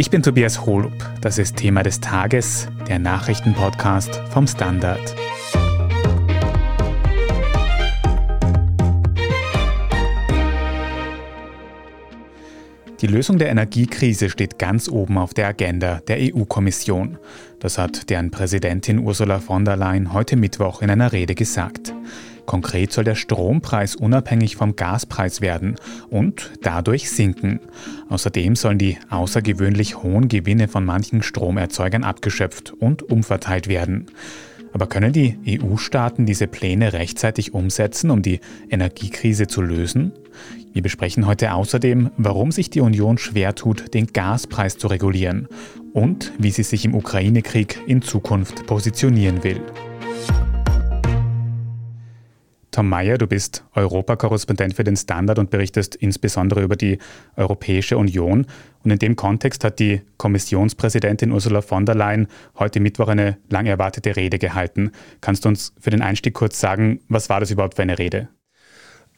Ich bin Tobias Holub. Das ist Thema des Tages, der Nachrichtenpodcast vom Standard. Die Lösung der Energiekrise steht ganz oben auf der Agenda der EU-Kommission. Das hat deren Präsidentin Ursula von der Leyen heute Mittwoch in einer Rede gesagt. Konkret soll der Strompreis unabhängig vom Gaspreis werden und dadurch sinken. Außerdem sollen die außergewöhnlich hohen Gewinne von manchen Stromerzeugern abgeschöpft und umverteilt werden. Aber können die EU-Staaten diese Pläne rechtzeitig umsetzen, um die Energiekrise zu lösen? Wir besprechen heute außerdem, warum sich die Union schwer tut, den Gaspreis zu regulieren und wie sie sich im Ukraine-Krieg in Zukunft positionieren will. Tom Mayer, du bist Europakorrespondent für den Standard und berichtest insbesondere über die Europäische Union. Und in dem Kontext hat die Kommissionspräsidentin Ursula von der Leyen heute Mittwoch eine lang erwartete Rede gehalten. Kannst du uns für den Einstieg kurz sagen, was war das überhaupt für eine Rede?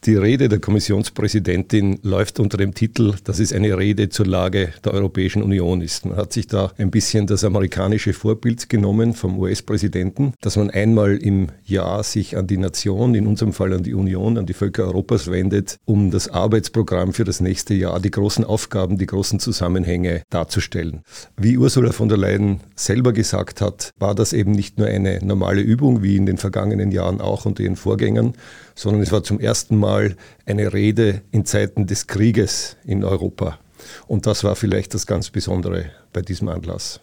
Die Rede der Kommissionspräsidentin läuft unter dem Titel, dass es eine Rede zur Lage der Europäischen Union ist. Man hat sich da ein bisschen das amerikanische Vorbild genommen vom US-Präsidenten, dass man einmal im Jahr sich an die Nation, in unserem Fall an die Union, an die Völker Europas wendet, um das Arbeitsprogramm für das nächste Jahr, die großen Aufgaben, die großen Zusammenhänge darzustellen. Wie Ursula von der Leyen selber gesagt hat, war das eben nicht nur eine normale Übung, wie in den vergangenen Jahren auch unter ihren Vorgängern, sondern es war zum ersten Mal eine Rede in Zeiten des Krieges in Europa. Und das war vielleicht das ganz Besondere bei diesem Anlass.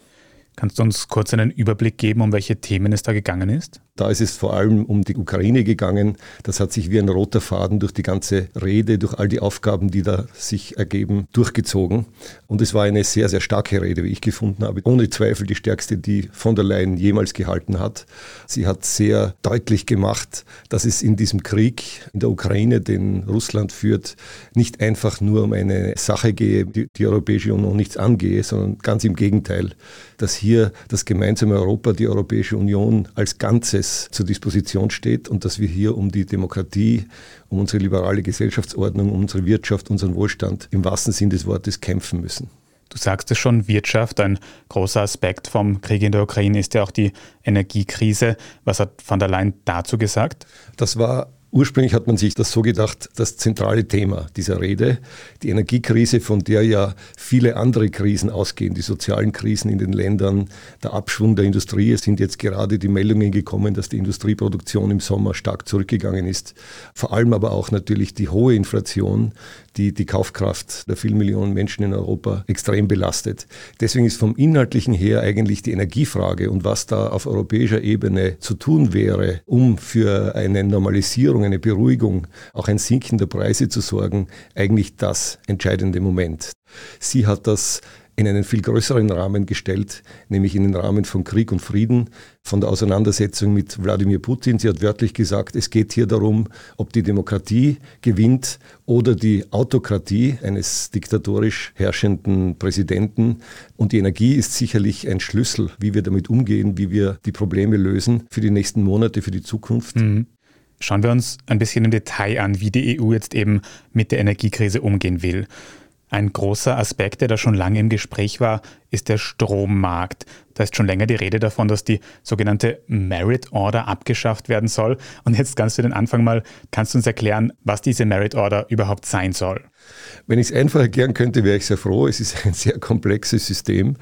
Kannst du uns kurz einen Überblick geben, um welche Themen es da gegangen ist? Da ist es vor allem um die Ukraine gegangen. Das hat sich wie ein roter Faden durch die ganze Rede, durch all die Aufgaben, die da sich ergeben, durchgezogen. Und es war eine sehr, sehr starke Rede, wie ich gefunden habe. Ohne Zweifel die stärkste, die von der Leyen jemals gehalten hat. Sie hat sehr deutlich gemacht, dass es in diesem Krieg in der Ukraine, den Russland führt, nicht einfach nur um eine Sache gehe, die die Europäische Union nichts angehe, sondern ganz im Gegenteil, dass hier das gemeinsame Europa, die Europäische Union als Ganzes zur Disposition steht und dass wir hier um die Demokratie, um unsere liberale Gesellschaftsordnung, um unsere Wirtschaft, unseren Wohlstand im wahrsten Sinn des Wortes kämpfen müssen. Du sagst es schon, Wirtschaft, ein großer Aspekt vom Krieg in der Ukraine ist ja auch die Energiekrise. Was hat von der Leyen dazu gesagt? Das war Ursprünglich hat man sich das so gedacht, das zentrale Thema dieser Rede, die Energiekrise, von der ja viele andere Krisen ausgehen, die sozialen Krisen in den Ländern, der Abschwung der Industrie. Es sind jetzt gerade die Meldungen gekommen, dass die Industrieproduktion im Sommer stark zurückgegangen ist. Vor allem aber auch natürlich die hohe Inflation, die die Kaufkraft der vielen Millionen Menschen in Europa extrem belastet. Deswegen ist vom Inhaltlichen her eigentlich die Energiefrage und was da auf europäischer Ebene zu tun wäre, um für eine Normalisierung, eine Beruhigung, auch ein Sinken der Preise zu sorgen, eigentlich das entscheidende Moment. Sie hat das in einen viel größeren Rahmen gestellt, nämlich in den Rahmen von Krieg und Frieden, von der Auseinandersetzung mit Wladimir Putin. Sie hat wörtlich gesagt, es geht hier darum, ob die Demokratie gewinnt oder die Autokratie eines diktatorisch herrschenden Präsidenten. Und die Energie ist sicherlich ein Schlüssel, wie wir damit umgehen, wie wir die Probleme lösen für die nächsten Monate, für die Zukunft. Mhm. Schauen wir uns ein bisschen im Detail an, wie die EU jetzt eben mit der Energiekrise umgehen will. Ein großer Aspekt, der da schon lange im Gespräch war, ist der Strommarkt. Da ist schon länger die Rede davon, dass die sogenannte Merit Order abgeschafft werden soll. Und jetzt ganz für den Anfang mal, kannst du uns erklären, was diese Merit Order überhaupt sein soll? Wenn ich es einfach erklären könnte, wäre ich sehr froh. Es ist ein sehr komplexes System.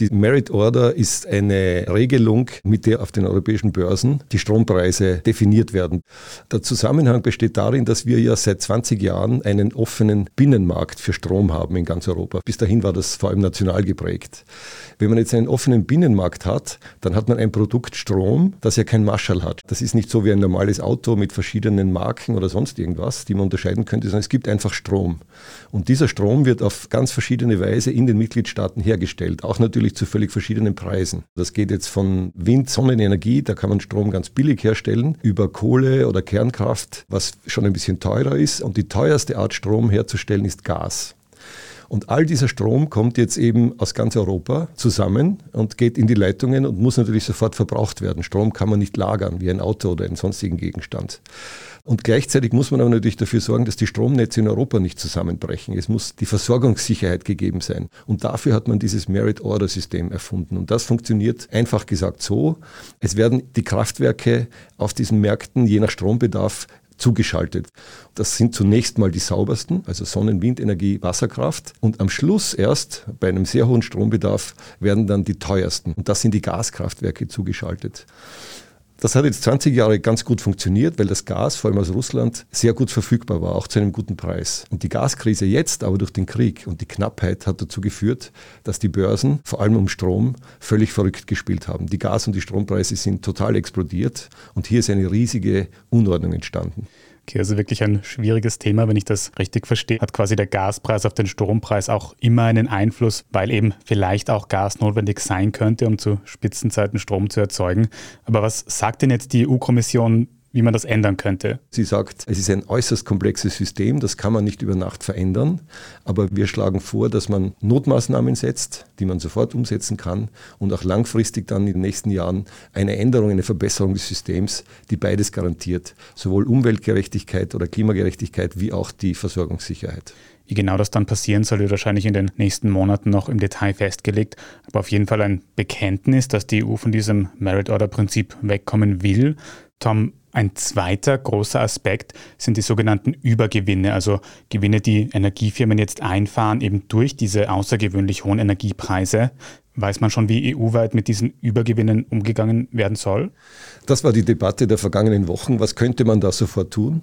Die Merit Order ist eine Regelung, mit der auf den europäischen Börsen die Strompreise definiert werden. Der Zusammenhang besteht darin, dass wir ja seit 20 Jahren einen offenen Binnenmarkt für Strom haben in ganz Europa. Bis dahin war das vor allem national geprägt. Wenn man jetzt einen offenen Binnenmarkt hat, dann hat man ein Produkt Strom, das ja kein Marschall hat. Das ist nicht so wie ein normales Auto mit verschiedenen Marken oder sonst irgendwas, die man unterscheiden könnte, sondern es gibt einfach Strom. Und dieser Strom wird auf ganz verschiedene Weise in den Mitgliedstaaten hergestellt, auch natürlich zu völlig verschiedenen Preisen. Das geht jetzt von Wind, Sonnenenergie, da kann man Strom ganz billig herstellen, über Kohle oder Kernkraft, was schon ein bisschen teurer ist. Und die teuerste Art Strom herzustellen ist Gas. Und all dieser Strom kommt jetzt eben aus ganz Europa zusammen und geht in die Leitungen und muss natürlich sofort verbraucht werden. Strom kann man nicht lagern wie ein Auto oder einen sonstigen Gegenstand. Und gleichzeitig muss man aber natürlich dafür sorgen, dass die Stromnetze in Europa nicht zusammenbrechen. Es muss die Versorgungssicherheit gegeben sein. Und dafür hat man dieses Merit-Order-System erfunden. Und das funktioniert einfach gesagt so. Es werden die Kraftwerke auf diesen Märkten je nach Strombedarf zugeschaltet. Das sind zunächst mal die saubersten, also Sonnen-, Windenergie, Wasserkraft. Und am Schluss erst, bei einem sehr hohen Strombedarf, werden dann die teuersten. Und das sind die Gaskraftwerke zugeschaltet. Das hat jetzt 20 Jahre ganz gut funktioniert, weil das Gas, vor allem aus Russland, sehr gut verfügbar war, auch zu einem guten Preis. Und die Gaskrise jetzt aber durch den Krieg und die Knappheit hat dazu geführt, dass die Börsen, vor allem um Strom, völlig verrückt gespielt haben. Die Gas- und die Strompreise sind total explodiert und hier ist eine riesige Unordnung entstanden. Okay, also wirklich ein schwieriges Thema, wenn ich das richtig verstehe. Hat quasi der Gaspreis auf den Strompreis auch immer einen Einfluss, weil eben vielleicht auch Gas notwendig sein könnte, um zu Spitzenzeiten Strom zu erzeugen. Aber was sagt denn jetzt die EU-Kommission wie man das ändern könnte. Sie sagt, es ist ein äußerst komplexes System, das kann man nicht über Nacht verändern, aber wir schlagen vor, dass man Notmaßnahmen setzt, die man sofort umsetzen kann und auch langfristig dann in den nächsten Jahren eine Änderung, eine Verbesserung des Systems, die beides garantiert, sowohl Umweltgerechtigkeit oder Klimagerechtigkeit wie auch die Versorgungssicherheit. Wie genau das dann passieren soll, wird wahrscheinlich in den nächsten Monaten noch im Detail festgelegt. Aber auf jeden Fall ein Bekenntnis, dass die EU von diesem Merit Order Prinzip wegkommen will. Tom, ein zweiter großer Aspekt sind die sogenannten Übergewinne, also Gewinne, die Energiefirmen jetzt einfahren, eben durch diese außergewöhnlich hohen Energiepreise. Weiß man schon, wie EU-weit mit diesen Übergewinnen umgegangen werden soll? Das war die Debatte der vergangenen Wochen. Was könnte man da sofort tun?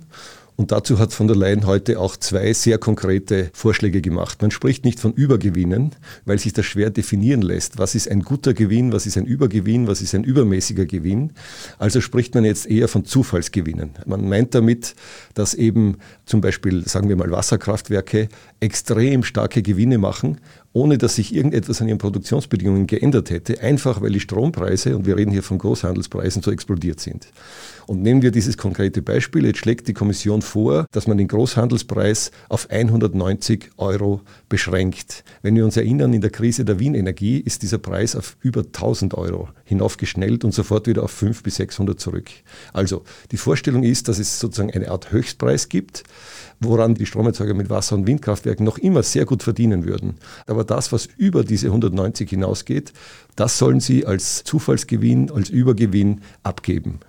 Und dazu hat von der Leyen heute auch zwei sehr konkrete Vorschläge gemacht. Man spricht nicht von Übergewinnen, weil sich das schwer definieren lässt. Was ist ein guter Gewinn, was ist ein Übergewinn, was ist ein übermäßiger Gewinn? Also spricht man jetzt eher von Zufallsgewinnen. Man meint damit, dass eben zum Beispiel, sagen wir mal, Wasserkraftwerke extrem starke Gewinne machen ohne dass sich irgendetwas an ihren Produktionsbedingungen geändert hätte, einfach weil die Strompreise, und wir reden hier von Großhandelspreisen, so explodiert sind. Und nehmen wir dieses konkrete Beispiel. Jetzt schlägt die Kommission vor, dass man den Großhandelspreis auf 190 Euro beschränkt. Wenn wir uns erinnern, in der Krise der Wien Energie ist dieser Preis auf über 1000 Euro hinaufgeschnellt und sofort wieder auf 500 bis 600 zurück. Also die Vorstellung ist, dass es sozusagen eine Art Höchstpreis gibt, woran die Stromerzeuger mit Wasser- und Windkraftwerken noch immer sehr gut verdienen würden. Aber das, was über diese 190 hinausgeht, das sollen sie als Zufallsgewinn, als Übergewinn abgeben.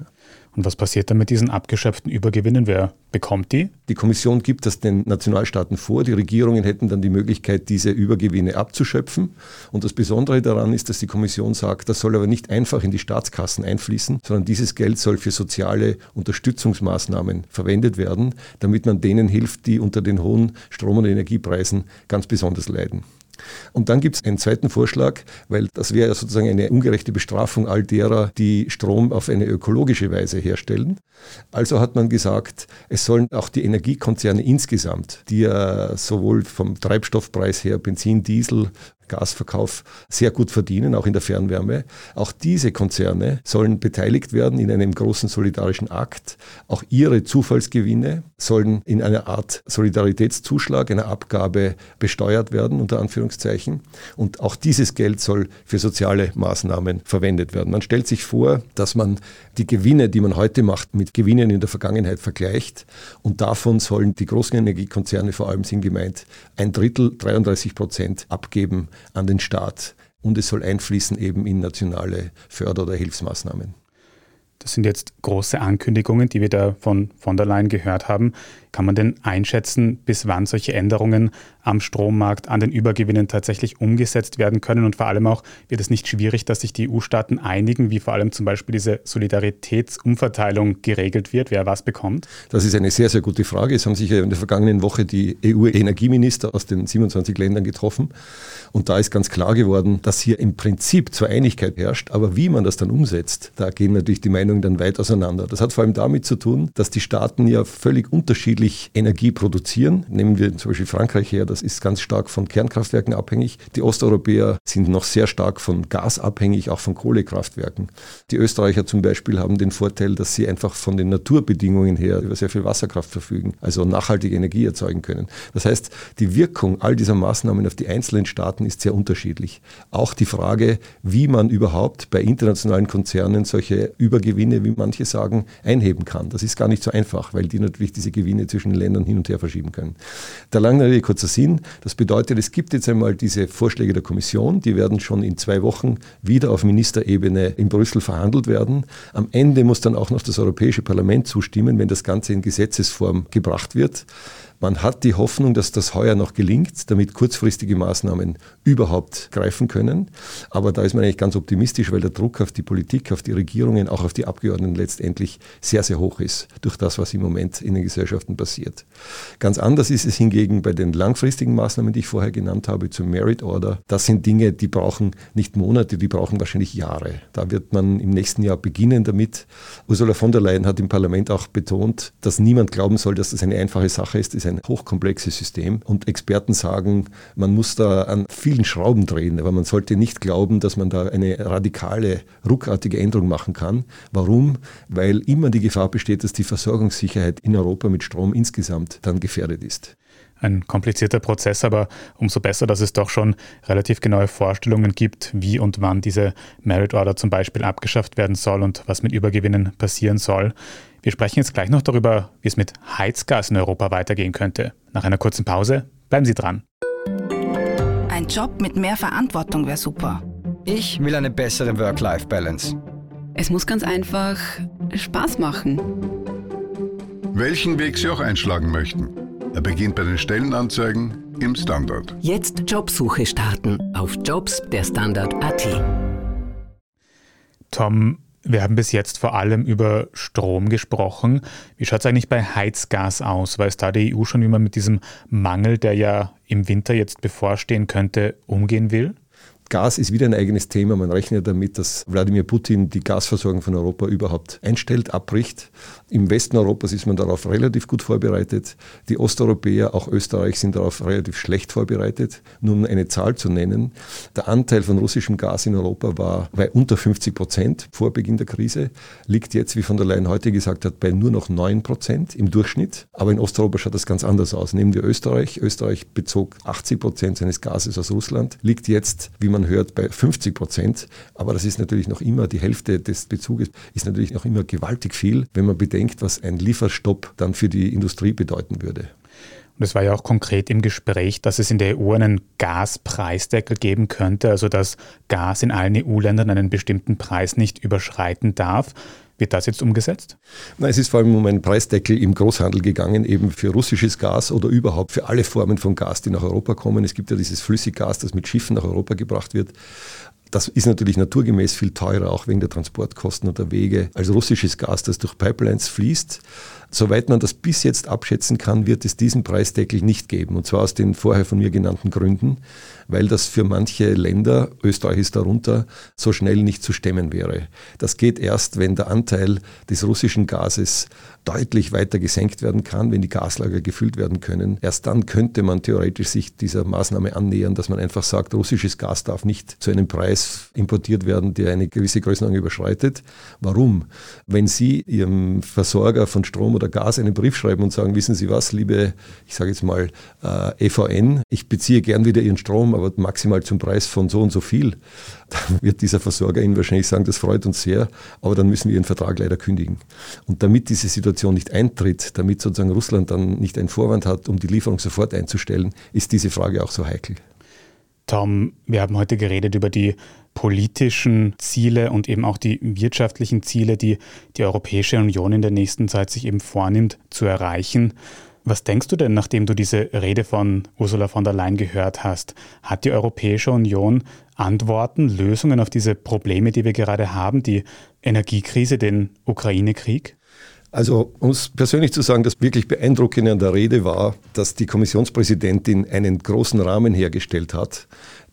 Und was passiert dann mit diesen abgeschöpften Übergewinnen? Wer bekommt die? Die Kommission gibt das den Nationalstaaten vor. Die Regierungen hätten dann die Möglichkeit, diese Übergewinne abzuschöpfen. Und das Besondere daran ist, dass die Kommission sagt, das soll aber nicht einfach in die Staatskassen einfließen, sondern dieses Geld soll für soziale Unterstützungsmaßnahmen verwendet werden, damit man denen hilft, die unter den hohen Strom- und Energiepreisen ganz besonders leiden. Und dann gibt es einen zweiten Vorschlag, weil das wäre sozusagen eine ungerechte Bestrafung all derer, die Strom auf eine ökologische Weise herstellen. Also hat man gesagt, es sollen auch die Energiekonzerne insgesamt, die ja sowohl vom Treibstoffpreis her, Benzin, Diesel, Gasverkauf sehr gut verdienen, auch in der Fernwärme. Auch diese Konzerne sollen beteiligt werden in einem großen solidarischen Akt. Auch ihre Zufallsgewinne sollen in einer Art Solidaritätszuschlag, einer Abgabe besteuert werden, unter Anführungszeichen. Und auch dieses Geld soll für soziale Maßnahmen verwendet werden. Man stellt sich vor, dass man die Gewinne, die man heute macht, mit Gewinnen in der Vergangenheit vergleicht. Und davon sollen die großen Energiekonzerne, vor allem sind gemeint, ein Drittel, 33 Prozent abgeben an den Staat. Und es soll einfließen eben in nationale Förder- oder Hilfsmaßnahmen. Das sind jetzt große Ankündigungen, die wir da von von der Leyen gehört haben. Kann man denn einschätzen, bis wann solche Änderungen am Strommarkt, an den Übergewinnen tatsächlich umgesetzt werden können? Und vor allem auch, wird es nicht schwierig, dass sich die EU-Staaten einigen, wie vor allem zum Beispiel diese Solidaritätsumverteilung geregelt wird, wer was bekommt? Das ist eine sehr, sehr gute Frage. Es haben sich ja in der vergangenen Woche die EU-Energieminister aus den 27 Ländern getroffen. Und da ist ganz klar geworden, dass hier im Prinzip zwar Einigkeit herrscht, aber wie man das dann umsetzt, da gehen natürlich die Meinungen dann weit auseinander. Das hat vor allem damit zu tun, dass die Staaten ja völlig unterschiedlich wirklich Energie produzieren. Nehmen wir zum Beispiel Frankreich her, das ist ganz stark von Kernkraftwerken abhängig. Die Osteuropäer sind noch sehr stark von Gas abhängig, auch von Kohlekraftwerken. Die Österreicher zum Beispiel haben den Vorteil, dass sie einfach von den Naturbedingungen her über sehr viel Wasserkraft verfügen, also nachhaltige Energie erzeugen können. Das heißt, die Wirkung all dieser Maßnahmen auf die einzelnen Staaten ist sehr unterschiedlich. Auch die Frage, wie man überhaupt bei internationalen Konzernen solche Übergewinne, wie manche sagen, einheben kann. Das ist gar nicht so einfach, weil die natürlich diese Gewinne zwischen den Ländern hin und her verschieben können. Der lange Rede, kurzer Sinn. Das bedeutet, es gibt jetzt einmal diese Vorschläge der Kommission, die werden schon in zwei Wochen wieder auf Ministerebene in Brüssel verhandelt werden. Am Ende muss dann auch noch das Europäische Parlament zustimmen, wenn das Ganze in Gesetzesform gebracht wird. Man hat die Hoffnung, dass das heuer noch gelingt, damit kurzfristige Maßnahmen überhaupt greifen können. Aber da ist man eigentlich ganz optimistisch, weil der Druck auf die Politik, auf die Regierungen, auch auf die Abgeordneten letztendlich sehr, sehr hoch ist durch das, was im Moment in den Gesellschaften passiert. Ganz anders ist es hingegen bei den langfristigen Maßnahmen, die ich vorher genannt habe, zum Merit Order. Das sind Dinge, die brauchen nicht Monate, die brauchen wahrscheinlich Jahre. Da wird man im nächsten Jahr beginnen damit. Ursula von der Leyen hat im Parlament auch betont, dass niemand glauben soll, dass das eine einfache Sache ist. Das ist ein hochkomplexes System und Experten sagen, man muss da an vielen Schrauben drehen, aber man sollte nicht glauben, dass man da eine radikale, ruckartige Änderung machen kann. Warum? Weil immer die Gefahr besteht, dass die Versorgungssicherheit in Europa mit Strom insgesamt dann gefährdet ist ein komplizierter Prozess, aber umso besser, dass es doch schon relativ genaue Vorstellungen gibt, wie und wann diese Merit Order zum Beispiel abgeschafft werden soll und was mit Übergewinnen passieren soll. Wir sprechen jetzt gleich noch darüber, wie es mit Heizgas in Europa weitergehen könnte. Nach einer kurzen Pause bleiben Sie dran. Ein Job mit mehr Verantwortung wäre super. Ich will eine bessere Work-Life-Balance. Es muss ganz einfach Spaß machen. Welchen Weg Sie auch einschlagen möchten. Er beginnt bei den Stellenanzeigen im Standard. Jetzt Jobsuche starten auf Jobs der Standard.at. Tom, wir haben bis jetzt vor allem über Strom gesprochen. Wie schaut es eigentlich bei Heizgas aus? Weiß da die EU schon, wie man mit diesem Mangel, der ja im Winter jetzt bevorstehen könnte, umgehen will? Gas ist wieder ein eigenes Thema. Man rechnet damit, dass Wladimir Putin die Gasversorgung von Europa überhaupt einstellt, abbricht. Im Westen Europas ist man darauf relativ gut vorbereitet. Die Osteuropäer, auch Österreich, sind darauf relativ schlecht vorbereitet. Nur eine Zahl zu nennen, der Anteil von russischem Gas in Europa war bei unter 50 Prozent vor Beginn der Krise, liegt jetzt, wie von der Leyen heute gesagt hat, bei nur noch 9 Prozent im Durchschnitt. Aber in Osteuropa schaut das ganz anders aus. Nehmen wir Österreich. Österreich bezog 80 Prozent seines Gases aus Russland, liegt jetzt, wie man man hört, bei 50 Prozent. Aber das ist natürlich noch immer, die Hälfte des Bezuges ist natürlich noch immer gewaltig viel, wenn man bedenkt, was ein Lieferstopp dann für die Industrie bedeuten würde. Und es war ja auch konkret im Gespräch, dass es in der EU einen Gaspreisdeckel geben könnte, also dass Gas in allen EU-Ländern einen bestimmten Preis nicht überschreiten darf. Wird das jetzt umgesetzt? Nein, es ist vor allem um einen Preisdeckel im Großhandel gegangen, eben für russisches Gas oder überhaupt für alle Formen von Gas, die nach Europa kommen. Es gibt ja dieses Flüssiggas, das mit Schiffen nach Europa gebracht wird. Das ist natürlich naturgemäß viel teurer, auch wegen der Transportkosten und der Wege, als russisches Gas, das durch Pipelines fließt. Soweit man das bis jetzt abschätzen kann, wird es diesen Preisdeckel nicht geben. Und zwar aus den vorher von mir genannten Gründen, weil das für manche Länder, Österreich ist darunter, so schnell nicht zu stemmen wäre. Das geht erst, wenn der Anteil des russischen Gases deutlich weiter gesenkt werden kann, wenn die Gaslager gefüllt werden können. Erst dann könnte man theoretisch sich dieser Maßnahme annähern, dass man einfach sagt, russisches Gas darf nicht zu einem Preis importiert werden, der eine gewisse Größenordnung überschreitet. Warum? Wenn Sie Ihrem Versorger von Strom oder Gas einen Brief schreiben und sagen, wissen Sie was, liebe, ich sage jetzt mal äh, EVN, ich beziehe gern wieder Ihren Strom, aber maximal zum Preis von so und so viel, dann wird dieser Versorger Ihnen wahrscheinlich sagen, das freut uns sehr, aber dann müssen wir Ihren Vertrag leider kündigen. Und damit diese Situation nicht eintritt, damit sozusagen Russland dann nicht einen Vorwand hat, um die Lieferung sofort einzustellen, ist diese Frage auch so heikel. Tom, wir haben heute geredet über die politischen Ziele und eben auch die wirtschaftlichen Ziele, die die Europäische Union in der nächsten Zeit sich eben vornimmt zu erreichen. Was denkst du denn, nachdem du diese Rede von Ursula von der Leyen gehört hast? Hat die Europäische Union Antworten, Lösungen auf diese Probleme, die wir gerade haben, die Energiekrise, den Ukraine-Krieg? Also, um es persönlich zu sagen, das wirklich Beeindruckende an der Rede war, dass die Kommissionspräsidentin einen großen Rahmen hergestellt hat,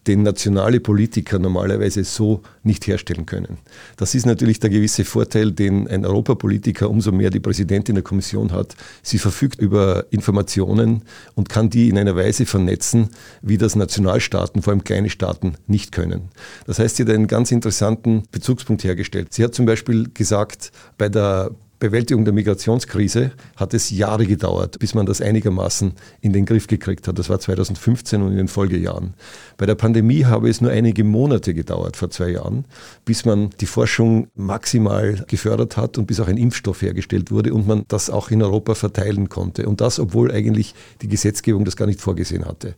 den nationale Politiker normalerweise so nicht herstellen können. Das ist natürlich der gewisse Vorteil, den ein Europapolitiker umso mehr die Präsidentin der Kommission hat. Sie verfügt über Informationen und kann die in einer Weise vernetzen, wie das Nationalstaaten, vor allem kleine Staaten, nicht können. Das heißt, sie hat einen ganz interessanten Bezugspunkt hergestellt. Sie hat zum Beispiel gesagt, bei der Bewältigung der Migrationskrise hat es Jahre gedauert, bis man das einigermaßen in den Griff gekriegt hat. Das war 2015 und in den Folgejahren. Bei der Pandemie habe es nur einige Monate gedauert, vor zwei Jahren, bis man die Forschung maximal gefördert hat und bis auch ein Impfstoff hergestellt wurde und man das auch in Europa verteilen konnte. Und das, obwohl eigentlich die Gesetzgebung das gar nicht vorgesehen hatte.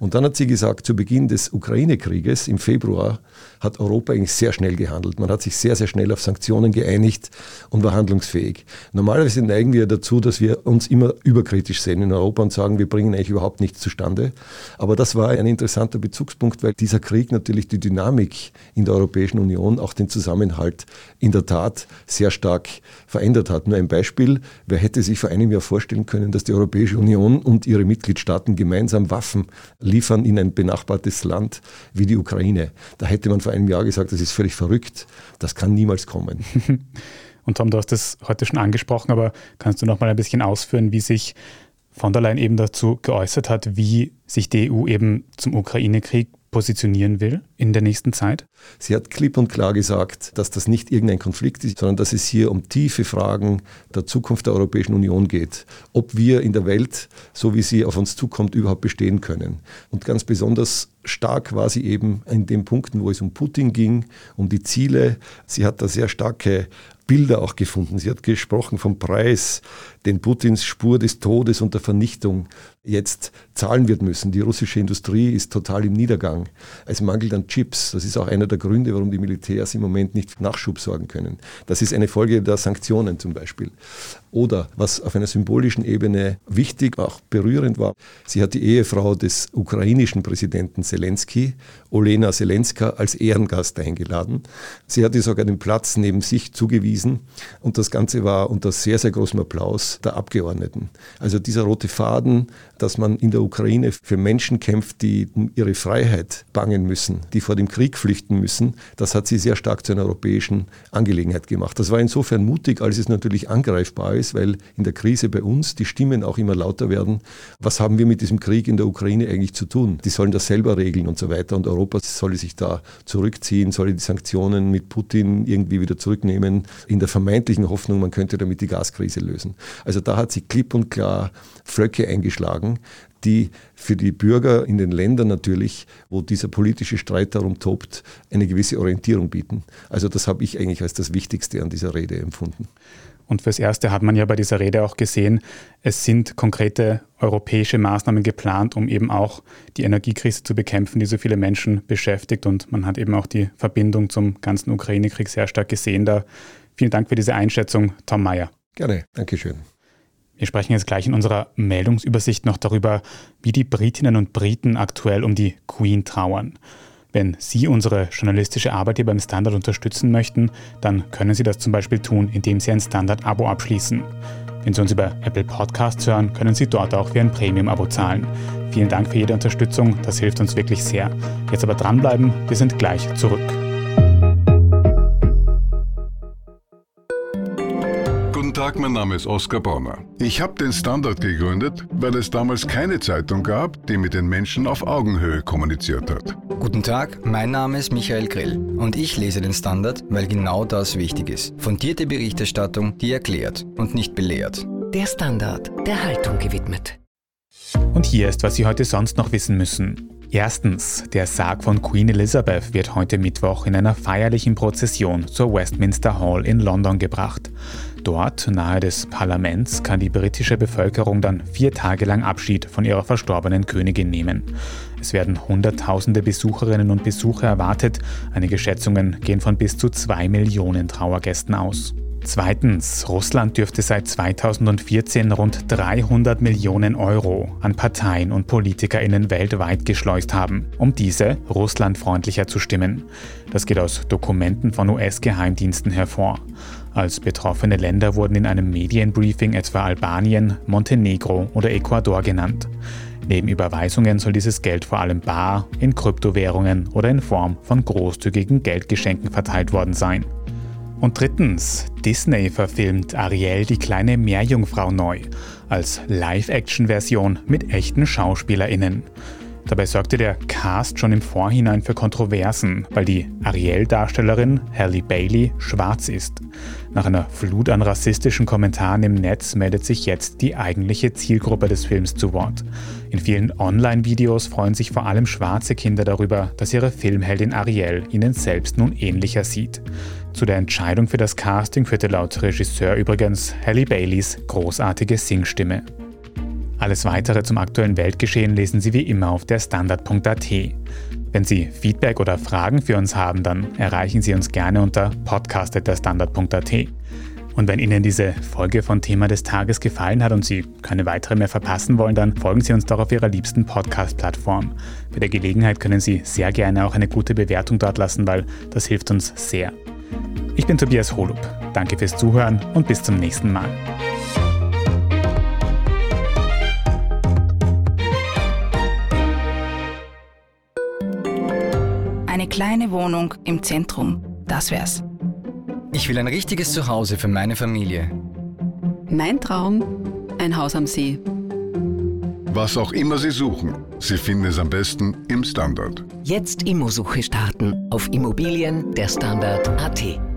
Und dann hat sie gesagt, zu Beginn des Ukraine-Krieges im Februar hat Europa eigentlich sehr schnell gehandelt. Man hat sich sehr, sehr schnell auf Sanktionen geeinigt und war handlungsfähig. Normalerweise neigen wir dazu, dass wir uns immer überkritisch sehen in Europa und sagen, wir bringen eigentlich überhaupt nichts zustande. Aber das war ein interessanter Bezugspunkt, weil dieser Krieg natürlich die Dynamik in der Europäischen Union, auch den Zusammenhalt in der Tat sehr stark verändert hat. Nur ein Beispiel, wer hätte sich vor einem Jahr vorstellen können, dass die Europäische Union und ihre Mitgliedstaaten gemeinsam Waffen liefern in ein benachbartes Land wie die Ukraine. Da hätte man vor einem Jahr gesagt, das ist völlig verrückt, das kann niemals kommen. Und Tom, du hast das heute schon angesprochen, aber kannst du noch mal ein bisschen ausführen, wie sich von der Leyen eben dazu geäußert hat, wie sich die EU eben zum Ukraine-Krieg positionieren will in der nächsten Zeit? Sie hat klipp und klar gesagt, dass das nicht irgendein Konflikt ist, sondern dass es hier um tiefe Fragen der Zukunft der Europäischen Union geht. Ob wir in der Welt, so wie sie auf uns zukommt, überhaupt bestehen können. Und ganz besonders stark war sie eben in den Punkten, wo es um Putin ging, um die Ziele. Sie hat da sehr starke Bilder auch gefunden. Sie hat gesprochen vom Preis, den Putins Spur des Todes und der Vernichtung jetzt zahlen wird müssen. Die russische Industrie ist total im Niedergang. Es mangelt an Chips. Das ist auch einer der Gründe, warum die Militärs im Moment nicht Nachschub sorgen können. Das ist eine Folge der Sanktionen zum Beispiel. Oder was auf einer symbolischen Ebene wichtig, auch berührend war, sie hat die Ehefrau des ukrainischen Präsidenten Zelensky, Olena Zelenska, als Ehrengast eingeladen. Sie hat ihr sogar den Platz neben sich zugewiesen und das Ganze war unter sehr, sehr großem Applaus der Abgeordneten. Also dieser rote Faden, dass man in der Ukraine für Menschen kämpft, die um ihre Freiheit bangen müssen, die vor dem Krieg flüchten müssen, das hat sie sehr stark zu einer europäischen Angelegenheit gemacht. Das war insofern mutig, als es natürlich angreifbar ist, weil in der Krise bei uns die Stimmen auch immer lauter werden. Was haben wir mit diesem Krieg in der Ukraine eigentlich zu tun? Die sollen das selber regeln und so weiter. Und Europa soll sich da zurückziehen, soll die Sanktionen mit Putin irgendwie wieder zurücknehmen, in der vermeintlichen Hoffnung, man könnte damit die Gaskrise lösen. Also da hat sie klipp und klar Flöcke eingeschlagen, die für die Bürger in den Ländern natürlich, wo dieser politische Streit darum tobt, eine gewisse Orientierung bieten. Also das habe ich eigentlich als das Wichtigste an dieser Rede empfunden. Und fürs Erste hat man ja bei dieser Rede auch gesehen, es sind konkrete europäische Maßnahmen geplant, um eben auch die Energiekrise zu bekämpfen, die so viele Menschen beschäftigt. Und man hat eben auch die Verbindung zum ganzen Ukraine-Krieg sehr stark gesehen. Da vielen Dank für diese Einschätzung, Tom Mayer. Gerne, Dankeschön. Wir sprechen jetzt gleich in unserer Meldungsübersicht noch darüber, wie die Britinnen und Briten aktuell um die Queen trauern. Wenn Sie unsere journalistische Arbeit hier beim Standard unterstützen möchten, dann können Sie das zum Beispiel tun, indem Sie ein Standard-Abo abschließen. Wenn Sie uns über Apple Podcasts hören, können Sie dort auch für ein Premium-Abo zahlen. Vielen Dank für jede Unterstützung, das hilft uns wirklich sehr. Jetzt aber dranbleiben, wir sind gleich zurück. Tag, mein Name ist Oskar Bonner. Ich habe den Standard gegründet, weil es damals keine Zeitung gab, die mit den Menschen auf Augenhöhe kommuniziert hat. Guten Tag, mein Name ist Michael Grill und ich lese den Standard, weil genau das wichtig ist. Fundierte Berichterstattung, die erklärt und nicht belehrt. Der Standard, der Haltung gewidmet. Und hier ist, was Sie heute sonst noch wissen müssen. Erstens, der Sarg von Queen Elizabeth wird heute Mittwoch in einer feierlichen Prozession zur Westminster Hall in London gebracht. Dort, nahe des Parlaments, kann die britische Bevölkerung dann vier Tage lang Abschied von ihrer verstorbenen Königin nehmen. Es werden Hunderttausende Besucherinnen und Besucher erwartet. Einige Schätzungen gehen von bis zu zwei Millionen Trauergästen aus. Zweitens, Russland dürfte seit 2014 rund 300 Millionen Euro an Parteien und PolitikerInnen weltweit geschleust haben, um diese russlandfreundlicher zu stimmen. Das geht aus Dokumenten von US-Geheimdiensten hervor. Als betroffene Länder wurden in einem Medienbriefing etwa Albanien, Montenegro oder Ecuador genannt. Neben Überweisungen soll dieses Geld vor allem bar, in Kryptowährungen oder in Form von großzügigen Geldgeschenken verteilt worden sein. Und drittens, Disney verfilmt Ariel die kleine Meerjungfrau neu als Live-Action-Version mit echten SchauspielerInnen. Dabei sorgte der Cast schon im Vorhinein für Kontroversen, weil die Ariel-Darstellerin Halle Bailey schwarz ist. Nach einer Flut an rassistischen Kommentaren im Netz meldet sich jetzt die eigentliche Zielgruppe des Films zu Wort. In vielen Online-Videos freuen sich vor allem schwarze Kinder darüber, dass ihre Filmheldin Ariel ihnen selbst nun ähnlicher sieht. Zu der Entscheidung für das Casting führte laut Regisseur übrigens Halle Baileys großartige Singstimme. Alles weitere zum aktuellen Weltgeschehen lesen Sie wie immer auf der Standard.at. Wenn Sie Feedback oder Fragen für uns haben, dann erreichen Sie uns gerne unter podcast.derstandard.at. Und wenn Ihnen diese Folge von Thema des Tages gefallen hat und Sie keine weitere mehr verpassen wollen, dann folgen Sie uns doch auf Ihrer liebsten Podcast-Plattform. Bei der Gelegenheit können Sie sehr gerne auch eine gute Bewertung dort lassen, weil das hilft uns sehr. Ich bin Tobias Holub. Danke fürs Zuhören und bis zum nächsten Mal. Eine kleine Wohnung im Zentrum, das wär's. Ich will ein richtiges Zuhause für meine Familie. Mein Traum, ein Haus am See. Was auch immer Sie suchen, Sie finden es am besten im Standard. Jetzt Immosuche starten auf Immobilien der Standard.at.